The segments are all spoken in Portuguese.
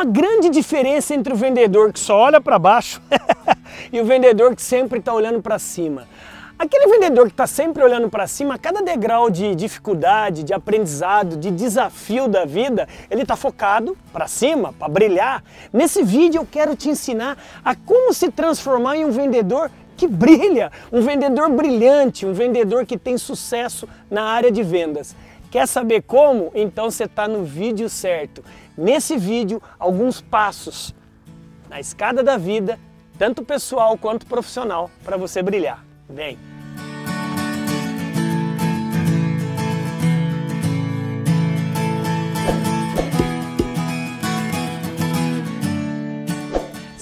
uma grande diferença entre o vendedor que só olha para baixo e o vendedor que sempre está olhando para cima. Aquele vendedor que está sempre olhando para cima, a cada degrau de dificuldade, de aprendizado, de desafio da vida, ele está focado para cima, para brilhar. Nesse vídeo eu quero te ensinar a como se transformar em um vendedor que brilha, um vendedor brilhante, um vendedor que tem sucesso na área de vendas. Quer saber como? Então você está no vídeo certo. Nesse vídeo, alguns passos na escada da vida, tanto pessoal quanto profissional, para você brilhar. Vem!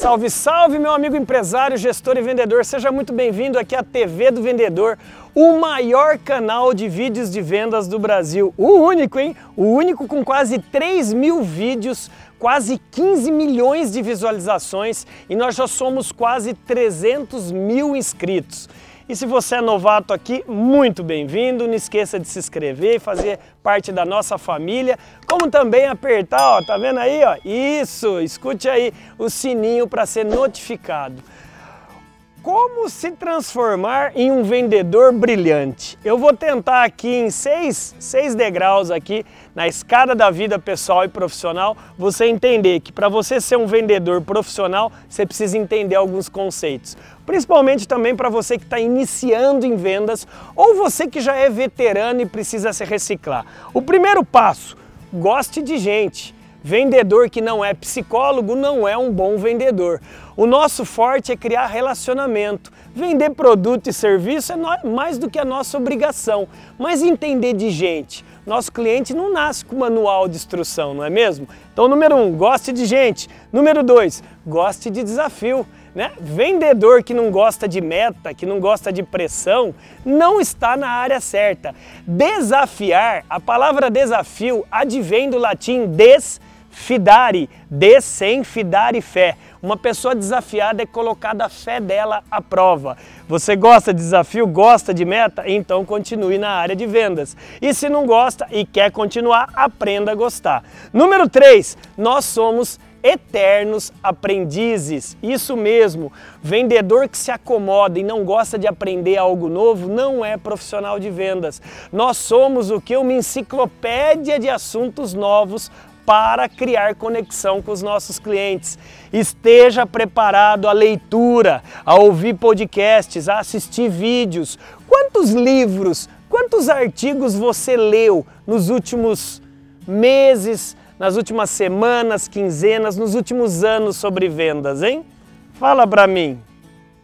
Salve, salve, meu amigo empresário, gestor e vendedor. Seja muito bem-vindo aqui à TV do Vendedor, o maior canal de vídeos de vendas do Brasil. O único, hein? O único com quase 3 mil vídeos, quase 15 milhões de visualizações e nós já somos quase 300 mil inscritos. E se você é novato aqui, muito bem-vindo. Não esqueça de se inscrever e fazer parte da nossa família, como também apertar, ó, tá vendo aí, ó? Isso, escute aí o sininho para ser notificado. Como se transformar em um vendedor brilhante? Eu vou tentar aqui em seis, seis degraus aqui na escada da vida pessoal e profissional, você entender que para você ser um vendedor profissional, você precisa entender alguns conceitos. Principalmente também para você que está iniciando em vendas ou você que já é veterano e precisa se reciclar. O primeiro passo, goste de gente. Vendedor que não é psicólogo não é um bom vendedor. O nosso forte é criar relacionamento. Vender produto e serviço é mais do que a nossa obrigação, mas entender de gente. Nosso cliente não nasce com manual de instrução, não é mesmo? Então, número um, goste de gente. Número dois, goste de desafio. Né? Vendedor que não gosta de meta, que não gosta de pressão, não está na área certa. Desafiar, a palavra desafio advém do latim des Fidare, de sem fidare fé. Uma pessoa desafiada é colocada a fé dela à prova. Você gosta de desafio, gosta de meta? Então continue na área de vendas. E se não gosta e quer continuar, aprenda a gostar. Número 3, nós somos eternos aprendizes. Isso mesmo, vendedor que se acomoda e não gosta de aprender algo novo não é profissional de vendas. Nós somos o que? Uma enciclopédia de assuntos novos para criar conexão com os nossos clientes. Esteja preparado à leitura, a ouvir podcasts, a assistir vídeos. Quantos livros, quantos artigos você leu nos últimos meses, nas últimas semanas, quinzenas, nos últimos anos sobre vendas, hein? Fala para mim.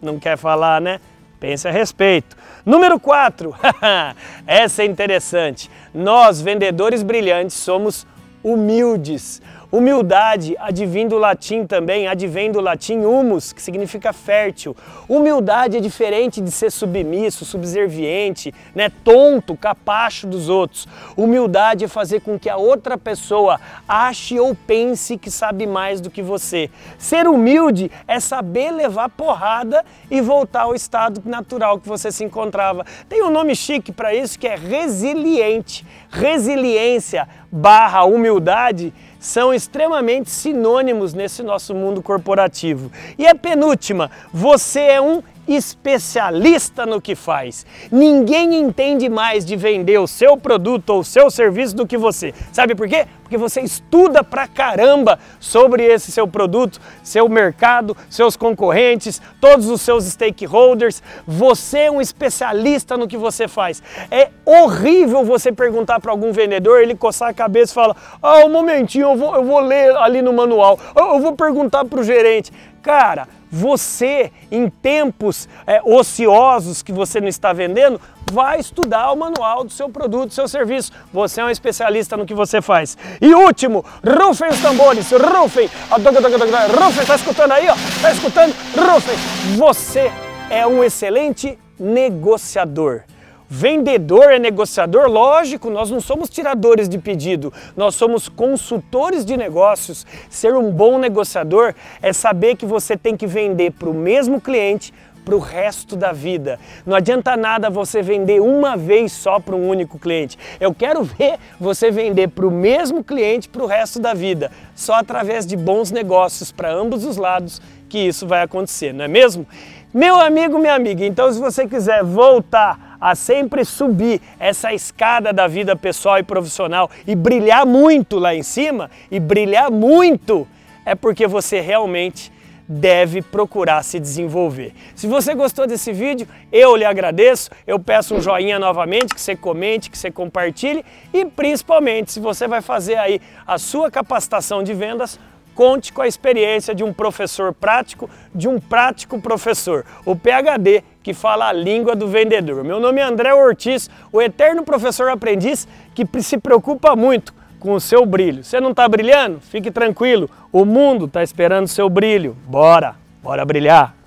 Não quer falar, né? Pense a respeito. Número 4. Essa é interessante. Nós, vendedores brilhantes, somos humildes. Humildade advém do latim também, advém do latim humus, que significa fértil. Humildade é diferente de ser submisso, subserviente, né, tonto, capacho dos outros. Humildade é fazer com que a outra pessoa ache ou pense que sabe mais do que você. Ser humilde é saber levar porrada e voltar ao estado natural que você se encontrava. Tem um nome chique para isso que é resiliente. Resiliência barra humildade são extremamente sinônimos nesse nosso mundo corporativo. E a penúltima, você é um especialista no que faz. Ninguém entende mais de vender o seu produto ou o seu serviço do que você. Sabe por quê? Porque você estuda pra caramba sobre esse seu produto, seu mercado, seus concorrentes, todos os seus stakeholders. Você é um especialista no que você faz. É horrível você perguntar para algum vendedor, ele coçar a cabeça e falar: "Ah, um momentinho, eu vou, eu vou ler ali no manual. Eu vou perguntar para o gerente". Cara, você, em tempos é, ociosos que você não está vendendo, vai estudar o manual do seu produto, do seu serviço. Você é um especialista no que você faz. E último, rufem os tambores, rufem. Rufem, está escutando aí? Está escutando? Rufem. Você é um excelente negociador. Vendedor é negociador? Lógico, nós não somos tiradores de pedido, nós somos consultores de negócios. Ser um bom negociador é saber que você tem que vender para o mesmo cliente para o resto da vida. Não adianta nada você vender uma vez só para um único cliente. Eu quero ver você vender para o mesmo cliente para o resto da vida. Só através de bons negócios para ambos os lados que isso vai acontecer, não é mesmo? Meu amigo, minha amiga, então se você quiser voltar a sempre subir essa escada da vida pessoal e profissional e brilhar muito lá em cima, e brilhar muito, é porque você realmente deve procurar se desenvolver. Se você gostou desse vídeo, eu lhe agradeço, eu peço um joinha novamente, que você comente, que você compartilhe e principalmente se você vai fazer aí a sua capacitação de vendas, conte com a experiência de um professor prático, de um prático professor, o PhD que fala a língua do vendedor. Meu nome é André Ortiz, o eterno professor aprendiz que se preocupa muito com o seu brilho. Você não está brilhando? Fique tranquilo, o mundo está esperando o seu brilho. Bora, bora brilhar!